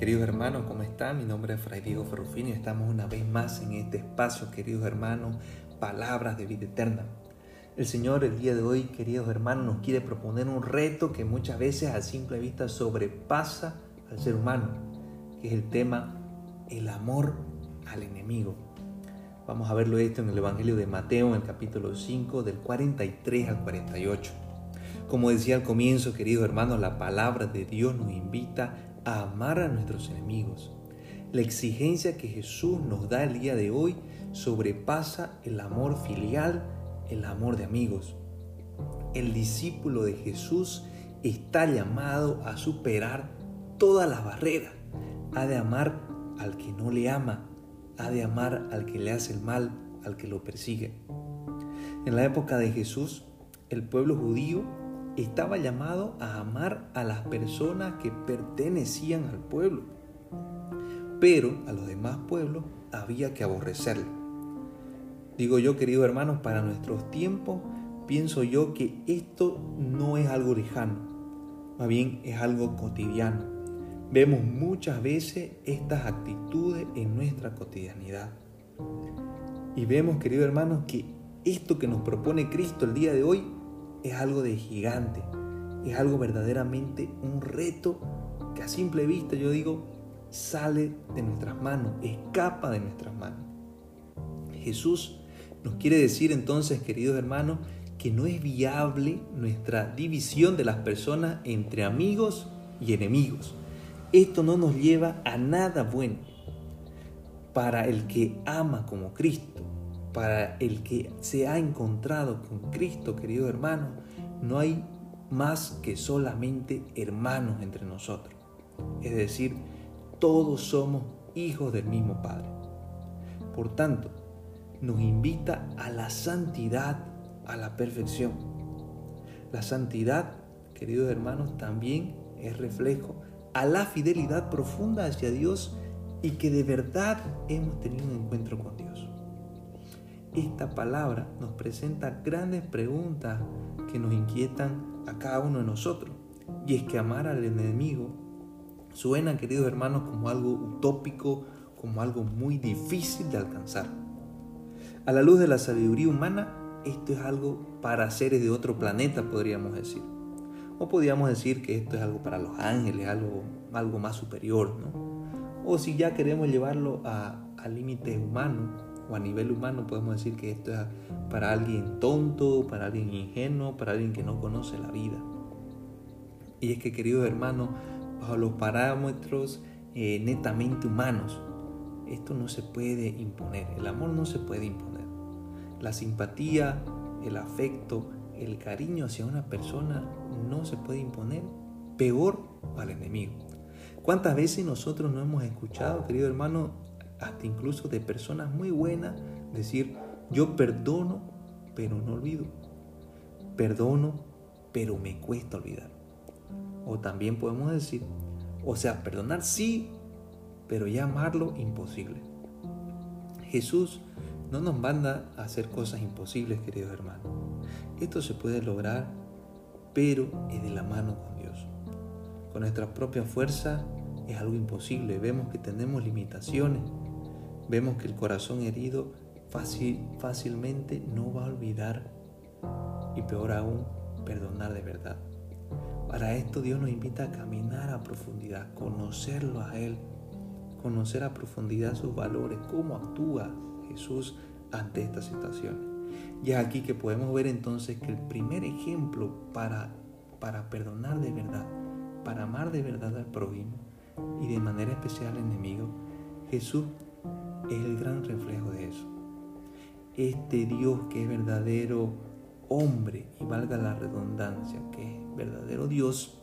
Queridos hermanos, ¿cómo están? Mi nombre es Fray Diego Ferrufino y estamos una vez más en este espacio, queridos hermanos, palabras de vida eterna. El Señor el día de hoy, queridos hermanos, nos quiere proponer un reto que muchas veces a simple vista sobrepasa al ser humano, que es el tema el amor al enemigo. Vamos a verlo esto en el Evangelio de Mateo, en el capítulo 5, del 43 al 48. Como decía al comienzo, queridos hermanos, la palabra de Dios nos invita a amar a nuestros enemigos. La exigencia que Jesús nos da el día de hoy sobrepasa el amor filial, el amor de amigos. El discípulo de Jesús está llamado a superar todas las barreras. Ha de amar al que no le ama, ha de amar al que le hace el mal, al que lo persigue. En la época de Jesús, el pueblo judío estaba llamado a amar a las personas que pertenecían al pueblo, pero a los demás pueblos había que aborrecerlo. Digo yo, queridos hermanos, para nuestros tiempos, pienso yo que esto no es algo lejano, más bien es algo cotidiano. Vemos muchas veces estas actitudes en nuestra cotidianidad. Y vemos, queridos hermanos, que esto que nos propone Cristo el día de hoy es algo de gigante, es algo verdaderamente un reto que a simple vista yo digo sale de nuestras manos, escapa de nuestras manos. Jesús nos quiere decir entonces, queridos hermanos, que no es viable nuestra división de las personas entre amigos y enemigos. Esto no nos lleva a nada bueno. Para el que ama como Cristo, para el que se ha encontrado con Cristo, querido hermano, no hay más que solamente hermanos entre nosotros. Es decir, todos somos hijos del mismo Padre. Por tanto, nos invita a la santidad, a la perfección. La santidad, queridos hermanos, también es reflejo a la fidelidad profunda hacia Dios y que de verdad hemos tenido un encuentro con Dios esta palabra nos presenta grandes preguntas que nos inquietan a cada uno de nosotros. Y es que amar al enemigo suena, queridos hermanos, como algo utópico, como algo muy difícil de alcanzar. A la luz de la sabiduría humana, esto es algo para seres de otro planeta, podríamos decir. O podríamos decir que esto es algo para los ángeles, algo, algo más superior, ¿no? O si ya queremos llevarlo a, a límites humanos, a nivel humano podemos decir que esto es para alguien tonto, para alguien ingenuo, para alguien que no conoce la vida. Y es que, queridos hermanos, bajo los parámetros eh, netamente humanos, esto no se puede imponer, el amor no se puede imponer. La simpatía, el afecto, el cariño hacia una persona no se puede imponer, peor al enemigo. ¿Cuántas veces nosotros no hemos escuchado, querido hermano, hasta incluso de personas muy buenas, decir, yo perdono, pero no olvido. Perdono, pero me cuesta olvidar. O también podemos decir, o sea, perdonar sí, pero ya imposible. Jesús no nos manda a hacer cosas imposibles, queridos hermanos. Esto se puede lograr, pero es de la mano con Dios. Con nuestra propia fuerza es algo imposible. Vemos que tenemos limitaciones vemos que el corazón herido fácil, fácilmente no va a olvidar y peor aún, perdonar de verdad. Para esto Dios nos invita a caminar a profundidad, conocerlo a Él, conocer a profundidad sus valores, cómo actúa Jesús ante esta situación. Y es aquí que podemos ver entonces que el primer ejemplo para, para perdonar de verdad, para amar de verdad al prójimo y de manera especial al enemigo, Jesús es el gran reflejo de eso. Este Dios que es verdadero hombre, y valga la redundancia, que es verdadero Dios,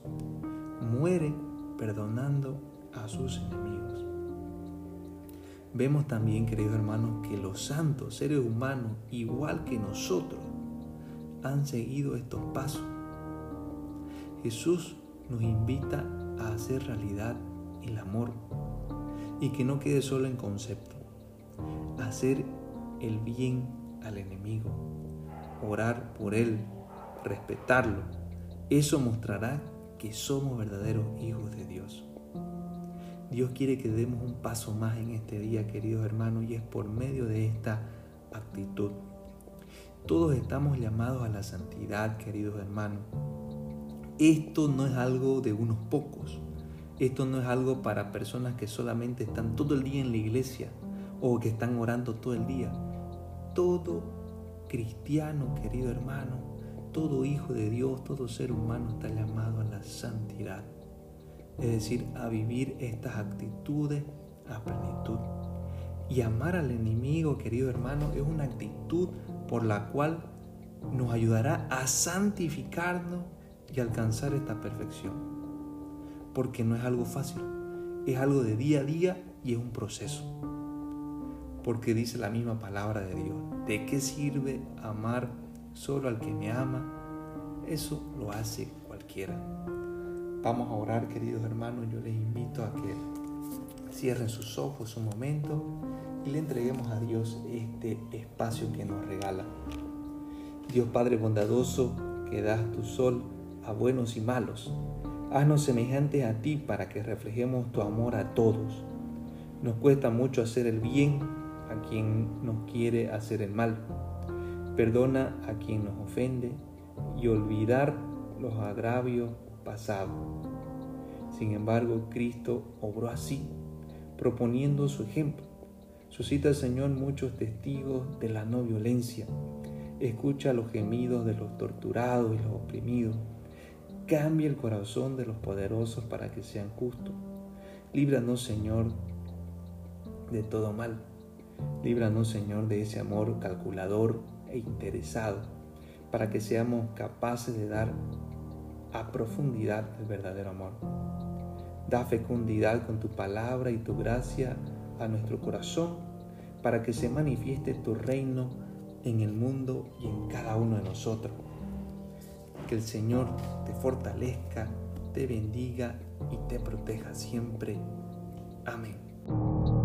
muere perdonando a sus enemigos. Vemos también, queridos hermanos, que los santos, seres humanos, igual que nosotros, han seguido estos pasos. Jesús nos invita a hacer realidad el amor y que no quede solo en concepto hacer el bien al enemigo, orar por él, respetarlo. Eso mostrará que somos verdaderos hijos de Dios. Dios quiere que demos un paso más en este día, queridos hermanos, y es por medio de esta actitud. Todos estamos llamados a la santidad, queridos hermanos. Esto no es algo de unos pocos. Esto no es algo para personas que solamente están todo el día en la iglesia o que están orando todo el día. Todo cristiano, querido hermano, todo hijo de Dios, todo ser humano está llamado a la santidad. Es decir, a vivir estas actitudes a plenitud. Y amar al enemigo, querido hermano, es una actitud por la cual nos ayudará a santificarnos y alcanzar esta perfección. Porque no es algo fácil, es algo de día a día y es un proceso. Porque dice la misma palabra de Dios, ¿de qué sirve amar solo al que me ama? Eso lo hace cualquiera. Vamos a orar, queridos hermanos. Yo les invito a que cierren sus ojos un momento y le entreguemos a Dios este espacio que nos regala. Dios Padre bondadoso, que das tu sol a buenos y malos, haznos semejantes a ti para que reflejemos tu amor a todos. Nos cuesta mucho hacer el bien a quien nos quiere hacer el mal. Perdona a quien nos ofende y olvidar los agravios pasados. Sin embargo, Cristo obró así, proponiendo su ejemplo. Suscita, Señor, muchos testigos de la no violencia. Escucha los gemidos de los torturados y los oprimidos. Cambia el corazón de los poderosos para que sean justos. Líbranos, Señor, de todo mal. Líbranos, Señor, de ese amor calculador e interesado, para que seamos capaces de dar a profundidad el verdadero amor. Da fecundidad con tu palabra y tu gracia a nuestro corazón para que se manifieste tu reino en el mundo y en cada uno de nosotros. Que el Señor te fortalezca, te bendiga y te proteja siempre. Amén.